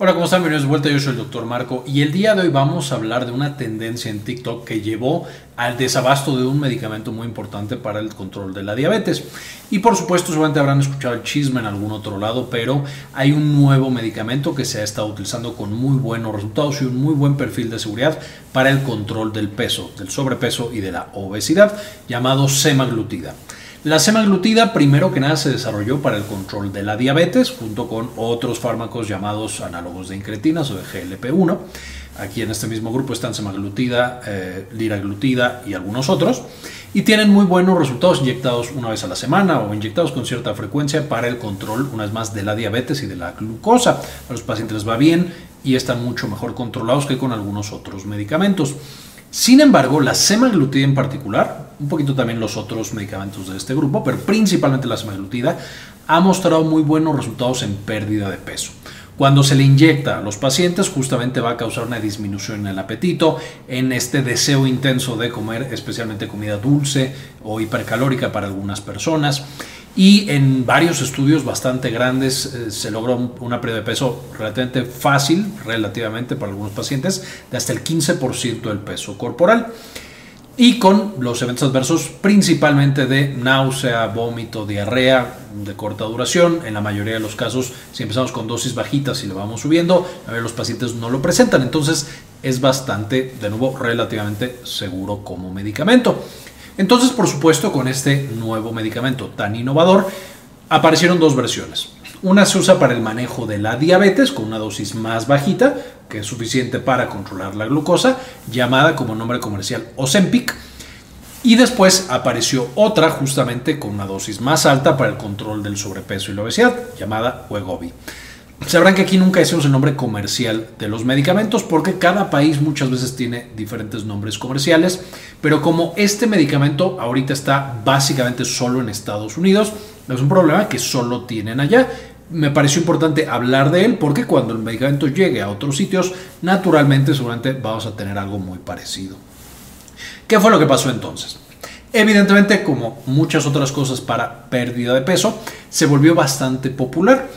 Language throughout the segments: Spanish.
Hola, ¿cómo están? Bienvenidos de vuelta, yo soy el doctor Marco y el día de hoy vamos a hablar de una tendencia en TikTok que llevó al desabasto de un medicamento muy importante para el control de la diabetes. Y por supuesto, seguramente habrán escuchado el chisme en algún otro lado, pero hay un nuevo medicamento que se ha estado utilizando con muy buenos resultados y un muy buen perfil de seguridad para el control del peso, del sobrepeso y de la obesidad, llamado semaglutida. La semaglutida primero que nada se desarrolló para el control de la diabetes junto con otros fármacos llamados análogos de incretinas o de GLP-1. Aquí en este mismo grupo están semaglutida, eh, liraglutida y algunos otros. Y tienen muy buenos resultados inyectados una vez a la semana o inyectados con cierta frecuencia para el control, una vez más, de la diabetes y de la glucosa. A los pacientes les va bien y están mucho mejor controlados que con algunos otros medicamentos. Sin embargo, la semaglutida en particular, un poquito también los otros medicamentos de este grupo, pero principalmente la semaglutida, ha mostrado muy buenos resultados en pérdida de peso. Cuando se le inyecta a los pacientes, justamente va a causar una disminución en el apetito, en este deseo intenso de comer, especialmente comida dulce o hipercalórica para algunas personas y en varios estudios bastante grandes eh, se logró una pérdida de peso relativamente fácil, relativamente para algunos pacientes, de hasta el 15% del peso corporal y con los eventos adversos principalmente de náusea, vómito, diarrea de corta duración. En la mayoría de los casos, si empezamos con dosis bajitas y lo vamos subiendo, los pacientes no lo presentan. Entonces es bastante, de nuevo, relativamente seguro como medicamento. Entonces, por supuesto, con este nuevo medicamento tan innovador, aparecieron dos versiones. Una se usa para el manejo de la diabetes con una dosis más bajita, que es suficiente para controlar la glucosa, llamada como nombre comercial Ozempic. Y después apareció otra justamente con una dosis más alta para el control del sobrepeso y la obesidad, llamada Wegovy. Sabrán que aquí nunca decimos el nombre comercial de los medicamentos porque cada país muchas veces tiene diferentes nombres comerciales, pero como este medicamento ahorita está básicamente solo en Estados Unidos, es un problema que solo tienen allá. Me pareció importante hablar de él porque cuando el medicamento llegue a otros sitios, naturalmente seguramente vamos a tener algo muy parecido. ¿Qué fue lo que pasó entonces? Evidentemente, como muchas otras cosas para pérdida de peso, se volvió bastante popular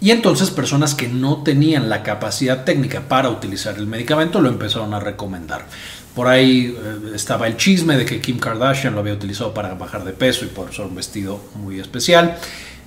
y entonces personas que no tenían la capacidad técnica para utilizar el medicamento lo empezaron a recomendar. Por ahí eh, estaba el chisme de que Kim Kardashian lo había utilizado para bajar de peso y por usar un vestido muy especial.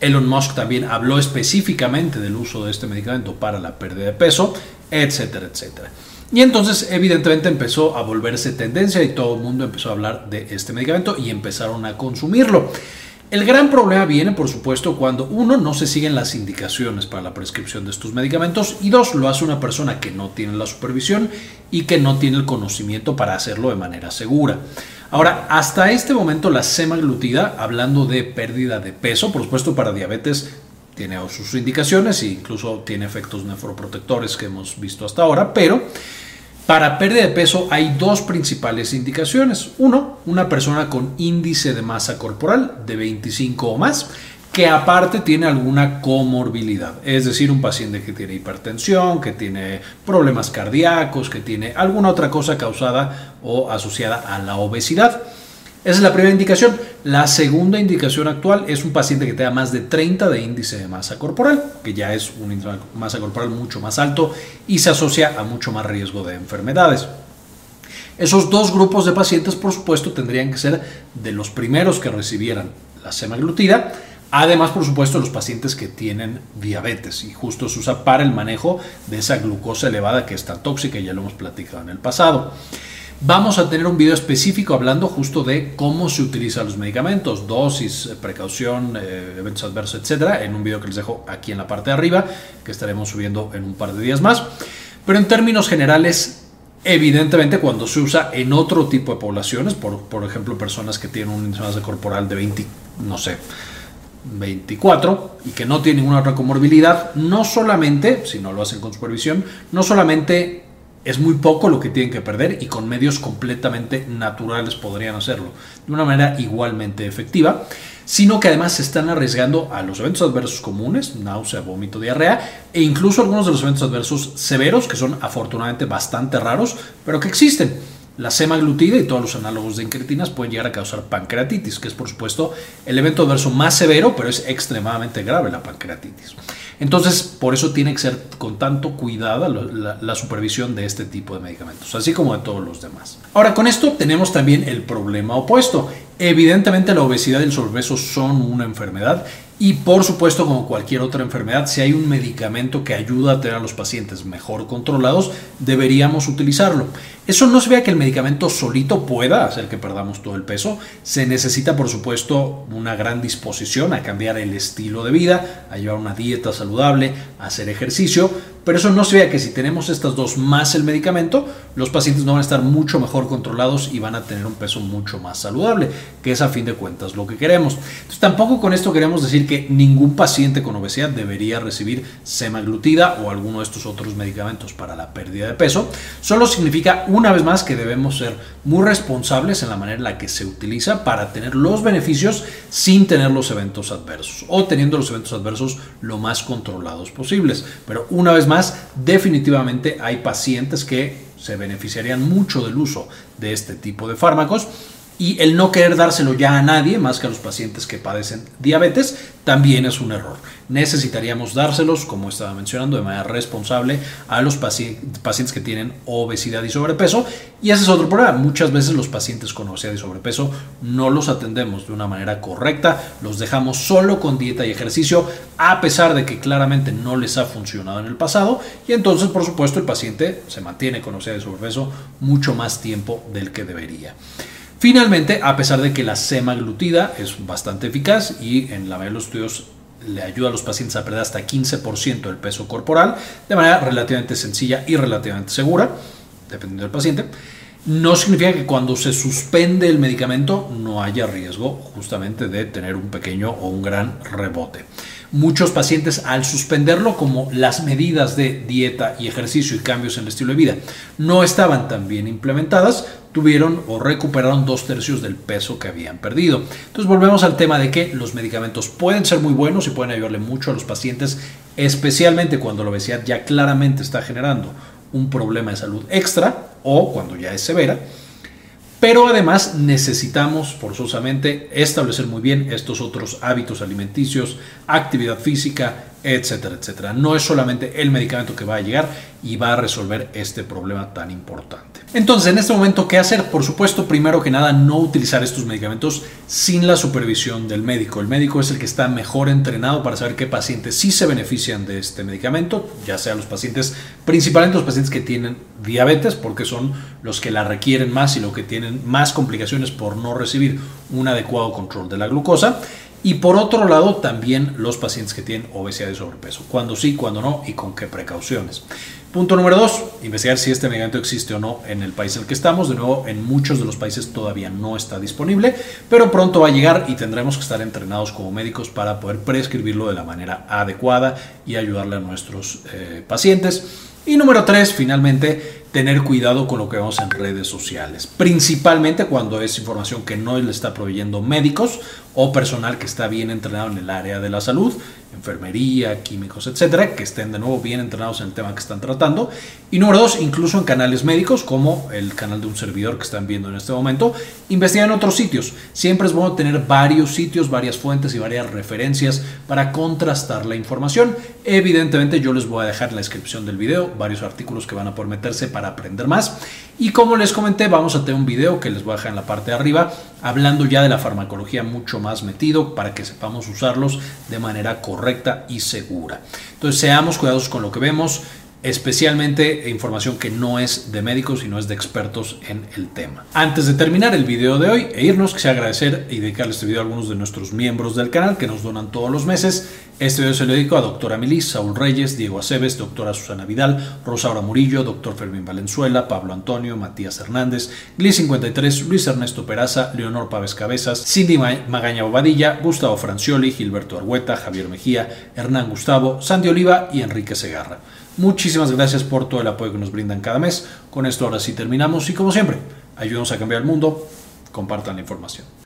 Elon Musk también habló específicamente del uso de este medicamento para la pérdida de peso, etcétera, etcétera. Y entonces evidentemente empezó a volverse tendencia y todo el mundo empezó a hablar de este medicamento y empezaron a consumirlo. El gran problema viene, por supuesto, cuando uno no se siguen las indicaciones para la prescripción de estos medicamentos y dos, lo hace una persona que no tiene la supervisión y que no tiene el conocimiento para hacerlo de manera segura. Ahora, hasta este momento la semaglutida, hablando de pérdida de peso, por supuesto para diabetes tiene sus indicaciones e incluso tiene efectos nefroprotectores que hemos visto hasta ahora, pero para pérdida de peso hay dos principales indicaciones. Uno, una persona con índice de masa corporal de 25 o más, que aparte tiene alguna comorbilidad, es decir, un paciente que tiene hipertensión, que tiene problemas cardíacos, que tiene alguna otra cosa causada o asociada a la obesidad. Esa es la primera indicación. La segunda indicación actual es un paciente que tenga más de 30 de índice de masa corporal, que ya es un índice de masa corporal mucho más alto y se asocia a mucho más riesgo de enfermedades. Esos dos grupos de pacientes, por supuesto, tendrían que ser de los primeros que recibieran la semaglutida. Además, por supuesto, los pacientes que tienen diabetes y justo se usa para el manejo de esa glucosa elevada que es tan tóxica ya lo hemos platicado en el pasado. Vamos a tener un video específico hablando justo de cómo se utilizan los medicamentos, dosis, eh, precaución, eh, eventos adversos, etcétera, en un video que les dejo aquí en la parte de arriba, que estaremos subiendo en un par de días más. Pero en términos generales, evidentemente cuando se usa en otro tipo de poblaciones, por, por ejemplo, personas que tienen un índice corporal de 20, no sé, 24 y que no tienen ninguna otra comorbilidad, no solamente, si no lo hacen con supervisión, no solamente es muy poco lo que tienen que perder y con medios completamente naturales podrían hacerlo de una manera igualmente efectiva, sino que además se están arriesgando a los eventos adversos comunes, náusea, vómito, diarrea, e incluso algunos de los eventos adversos severos, que son afortunadamente bastante raros, pero que existen. La semaglutida y todos los análogos de incretinas pueden llegar a causar pancreatitis, que es por supuesto el evento adverso más severo, pero es extremadamente grave la pancreatitis. Entonces, por eso tiene que ser con tanto cuidado la, supervisión de este tipo de medicamentos, así como de todos los demás. Ahora, con esto tenemos también el problema opuesto. Evidentemente la obesidad y el sobrepeso son una enfermedad y por supuesto, como cualquier otra enfermedad, si hay un medicamento que ayuda a tener a los pacientes mejor controlados, deberíamos utilizarlo. Eso no se vea que el medicamento solito pueda hacer que perdamos todo el peso. Se necesita, por supuesto, una gran disposición a cambiar el estilo de vida, a llevar una dieta saludable, a hacer ejercicio, pero eso no se vea que si tenemos estas dos más el medicamento, los pacientes no van a estar mucho mejor controlados y van a tener un peso mucho más saludable, que es a fin de cuentas lo que queremos. Tampoco con esto queremos decir que ningún paciente con obesidad debería recibir semaglutida o alguno de estos otros medicamentos para la pérdida de peso. Solo significa una vez más que debemos ser muy responsables en la manera en la que se utiliza para tener los beneficios sin tener los eventos adversos o teniendo los eventos adversos lo más controlados posibles. Pero una vez más, definitivamente hay pacientes que se beneficiarían mucho del uso de este tipo de fármacos y el no querer dárselo ya a nadie, más que a los pacientes que padecen diabetes, también es un error. Necesitaríamos dárselos, como estaba mencionando, de manera responsable a los pacientes que tienen obesidad y sobrepeso. Y ese es otro problema. Muchas veces los pacientes con obesidad y sobrepeso no los atendemos de una manera correcta, los dejamos solo con dieta y ejercicio, a pesar de que claramente no les ha funcionado en el pasado. Y entonces, por supuesto, el paciente se mantiene con obesidad y sobrepeso mucho más tiempo del que debería. Finalmente, a pesar de que la semaglutida es bastante eficaz y en la mayoría de los estudios le ayuda a los pacientes a perder hasta 15% del peso corporal de manera relativamente sencilla y relativamente segura, dependiendo del paciente, no significa que cuando se suspende el medicamento no haya riesgo justamente de tener un pequeño o un gran rebote. Muchos pacientes al suspenderlo como las medidas de dieta y ejercicio y cambios en el estilo de vida no estaban tan bien implementadas, tuvieron o recuperaron dos tercios del peso que habían perdido. Entonces volvemos al tema de que los medicamentos pueden ser muy buenos y pueden ayudarle mucho a los pacientes, especialmente cuando la obesidad ya claramente está generando un problema de salud extra o cuando ya es severa. Pero además necesitamos forzosamente establecer muy bien estos otros hábitos alimenticios, actividad física, etcétera, etcétera. No es solamente el medicamento que va a llegar y va a resolver este problema tan importante. Entonces, en este momento, ¿qué hacer? Por supuesto, primero que nada, no utilizar estos medicamentos sin la supervisión del médico. El médico es el que está mejor entrenado para saber qué pacientes sí se benefician de este medicamento, ya sea los pacientes, principalmente los pacientes que tienen diabetes, porque son los que la requieren más y los que tienen más complicaciones por no recibir un adecuado control de la glucosa. Y por otro lado, también los pacientes que tienen obesidad y sobrepeso. Cuando sí, cuando no y con qué precauciones. Punto número dos, investigar si este medicamento existe o no en el país en el que estamos. De nuevo, en muchos de los países todavía no está disponible, pero pronto va a llegar y tendremos que estar entrenados como médicos para poder prescribirlo de la manera adecuada y ayudarle a nuestros eh, pacientes. Y número tres, finalmente, tener cuidado con lo que vemos en redes sociales, principalmente cuando es información que no le está proveyendo médicos o personal que está bien entrenado en el área de la salud, enfermería, químicos, etcétera, que estén de nuevo bien entrenados en el tema que están tratando. Y número dos, incluso en canales médicos, como el canal de un servidor que están viendo en este momento, investigar en otros sitios. Siempre es bueno tener varios sitios, varias fuentes y varias referencias para contrastar la información. Evidentemente, yo les voy a dejar en la descripción del video varios artículos que van a poder meterse para aprender más. Y como les comenté, vamos a tener un video que les voy a dejar en la parte de arriba, hablando ya de la farmacología mucho más metido para que sepamos usarlos de manera correcta y segura. Entonces, seamos cuidadosos con lo que vemos especialmente información que no es de médicos, sino es de expertos en el tema. Antes de terminar el video de hoy e irnos, quisiera agradecer y dedicarle este video a algunos de nuestros miembros del canal que nos donan todos los meses. Este video se lo dedico a doctora Milis, Saúl Reyes, Diego Aceves, doctora Susana Vidal, Rosaura Murillo, doctor Fermín Valenzuela, Pablo Antonio, Matías Hernández, Gli53, Luis Ernesto Peraza, Leonor Pávez Cabezas, Cindy Magaña Bobadilla, Gustavo Francioli, Gilberto Argueta, Javier Mejía, Hernán Gustavo, Sandy Oliva y Enrique Segarra. Muchísimas gracias por todo el apoyo que nos brindan cada mes. Con esto ahora sí terminamos y como siempre, ayúdanos a cambiar el mundo, compartan la información.